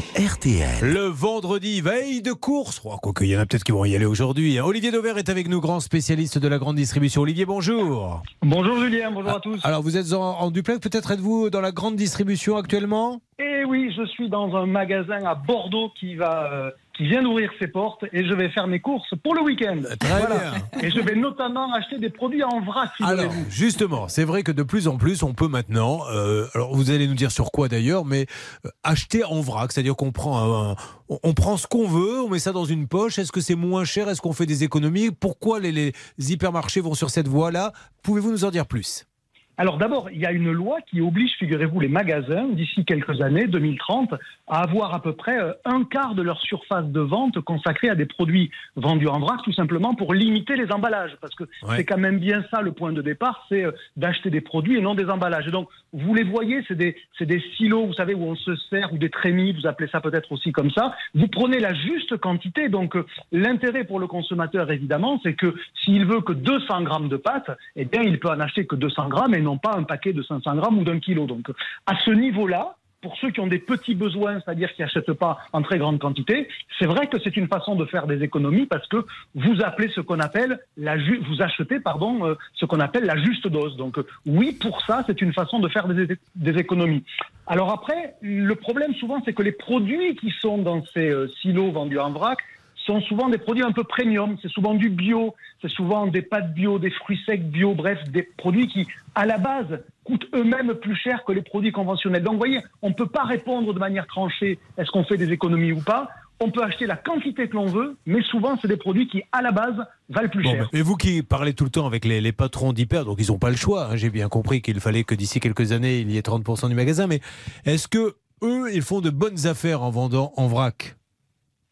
sur RTL. Le vendredi, veille de course. Oh, quoique, il y en a peut-être qui vont y aller aujourd'hui. hein. Olivier Dauvert est avec nous, grand spécialiste de la grande distribution. Olivier, bonjour. Bonjour Julien, bonjour à tous. Alors, vous êtes en, en duplex, peut-être êtes-vous dans la grande distribution actuellement? Et oui, je suis dans un magasin à Bordeaux qui va, euh, qui vient d'ouvrir ses portes et je vais faire mes courses pour le week-end. Très Voilà. bien. Et je vais notamment acheter des produits en vrac. Alors, figurez-vous. justement, c'est vrai que de plus en plus, on peut maintenant, euh, alors vous allez nous dire sur quoi d'ailleurs, mais euh, acheter en vrac, c'est-à-dire qu'on prend, un- on, on prend ce qu'on veut, on met ça dans une poche. Est-ce que c'est moins cher Est-ce qu'on fait des économies Pourquoi les, les hypermarchés vont sur cette voie-là? Pouvez-vous nous en dire plus? Alors d'abord, il y a une loi qui oblige, figurez-vous, les magasins, d'ici quelques années, 2030, à avoir à peu près euh, un quart de leur surface de vente consacrée à des produits vendus en vrac, tout simplement pour limiter les emballages. Parce que Ouais. c'est quand même bien ça le point de départ, c'est euh, d'acheter des produits et non des emballages. Et donc, vous les voyez, c'est des, des silos, vous savez, où on se sert, ou des trémies, vous appelez ça peut-être aussi comme ça. Vous prenez la juste quantité. Donc, euh, l'intérêt pour le consommateur, évidemment, c'est que s'il veut que 200 grammes de pâtes, eh bien, il peut en acheter que 200 grammes et non pas un paquet de 500 grammes ou d'un kilo. Donc, à ce niveau-là, pour ceux qui ont des petits besoins, c'est-à-dire qui n'achètent pas en très grande quantité, c'est vrai que c'est une façon de faire des économies parce que vous appelez ce qu'on appelle la vous achetez pardon euh, ce qu'on appelle la juste dose. Donc euh, oui, pour ça, c'est une façon de faire des, des économies. Alors après, le problème souvent, c'est que les produits qui sont dans ces euh, silos vendus en vrac sont souvent des produits un peu premium. C'est souvent du bio, c'est souvent des pâtes bio, des fruits secs bio, bref, des produits qui, à la base, coûtent eux-mêmes plus cher que les produits conventionnels. Donc, vous voyez, on ne peut pas répondre de manière tranchée est-ce qu'on fait des économies ou pas. On peut acheter la quantité que l'on veut, mais souvent, c'est des produits qui, à la base, valent plus Bon, cher. mais vous qui parlez tout le temps avec les, les patrons d'hyper, donc ils n'ont pas le choix. hein, J'ai bien compris qu'il fallait que d'ici quelques années, il y ait 30% du magasin. Mais est-ce que eux, ils font de bonnes affaires en vendant en vrac?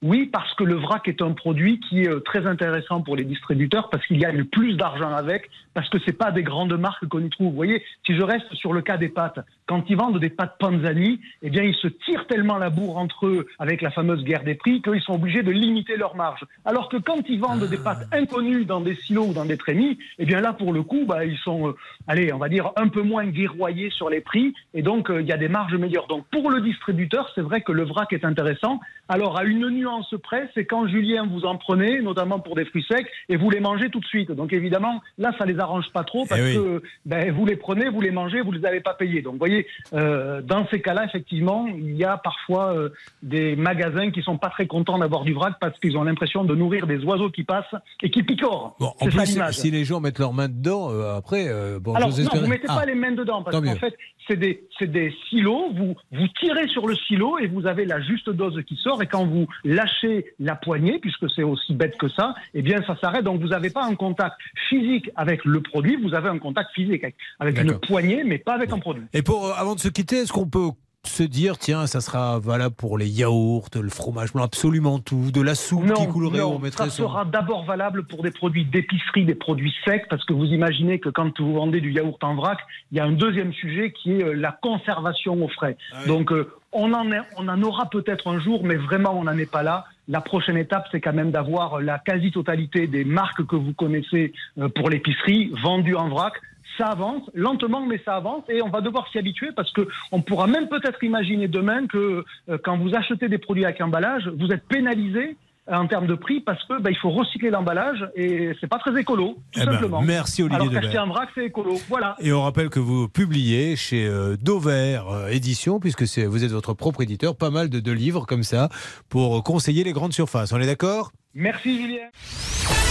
Oui, parce que le vrac est un produit qui est euh, très intéressant pour les distributeurs parce qu'il y a le plus d'argent avec, parce que c'est pas des grandes marques qu'on y trouve. Vous voyez, si je reste sur le cas des pâtes, quand ils vendent des pâtes Panzani, eh bien, ils se tirent tellement la bourre entre eux avec la fameuse guerre des prix qu'ils sont obligés de limiter leur marge. Alors que quand ils vendent des pâtes inconnues dans des silos ou dans des trémies, eh bien là, pour le coup, bah, ils sont, euh, allez, on va dire, un peu moins guerroyés sur les prix et donc euh, il y a des marges meilleures. Donc pour le distributeur, c'est vrai que le vrac est intéressant. Alors à une nuance près, c'est quand Julien vous en prenez, notamment pour des fruits secs, et vous les mangez tout de suite. Donc évidemment, là, ça les arrange pas trop parce Eh oui. que ben, vous les prenez, vous les mangez, vous les avez pas payés. Donc vous voyez, euh, dans ces cas-là, effectivement, il y a parfois euh, des magasins qui sont pas très contents d'avoir du vrac parce qu'ils ont l'impression de nourrir des oiseaux qui passent et qui picorent. Bon, en ça plus, si les gens mettent leurs mains dedans, euh, après, bon, Alors non, vous mettez Ah, pas les mains dedans parce qu'en fait, c'est des, c'est des silos. Vous, vous tirez sur le silo et vous avez la juste dose qui sort. Et quand vous lâchez la poignée, puisque c'est aussi bête que ça, eh bien ça s'arrête. Donc vous n'avez pas un contact physique avec le produit, vous avez un contact physique avec, avec une poignée, mais pas avec un produit. Et pour, euh, avant de se quitter, est-ce qu'on peut se dire, tiens, ça sera valable pour les yaourts, le fromage blanc, absolument tout, de la soupe qui coulerait, non, on mettrait ça son- sera d'abord valable pour des produits d'épicerie, des produits secs, parce que vous imaginez que quand vous vendez du yaourt en vrac, il y a un deuxième sujet qui est euh, la conservation au frais. Ah oui. Donc euh, on, en est- on en aura peut-être un jour, mais vraiment on n'en est pas là. La prochaine étape, c'est quand même d'avoir la quasi-totalité des marques que vous connaissez euh, pour l'épicerie vendues en vrac. Ça avance, lentement, mais ça avance, et on va devoir s'y habituer parce que on pourra même peut-être imaginer demain que euh, quand vous achetez des produits avec emballage, vous êtes pénalisé en termes de prix parce que bah, il faut recycler l'emballage et c'est pas très écolo, tout Eh ben, simplement. merci Olivier Alors qu'acheter en vrac, c'est écolo. Voilà. Et on rappelle que vous publiez chez euh, Dover euh, Édition, puisque c'est- vous êtes votre propre éditeur, pas mal de, de livres comme ça pour conseiller les grandes surfaces. On est d'accord? Merci Julien.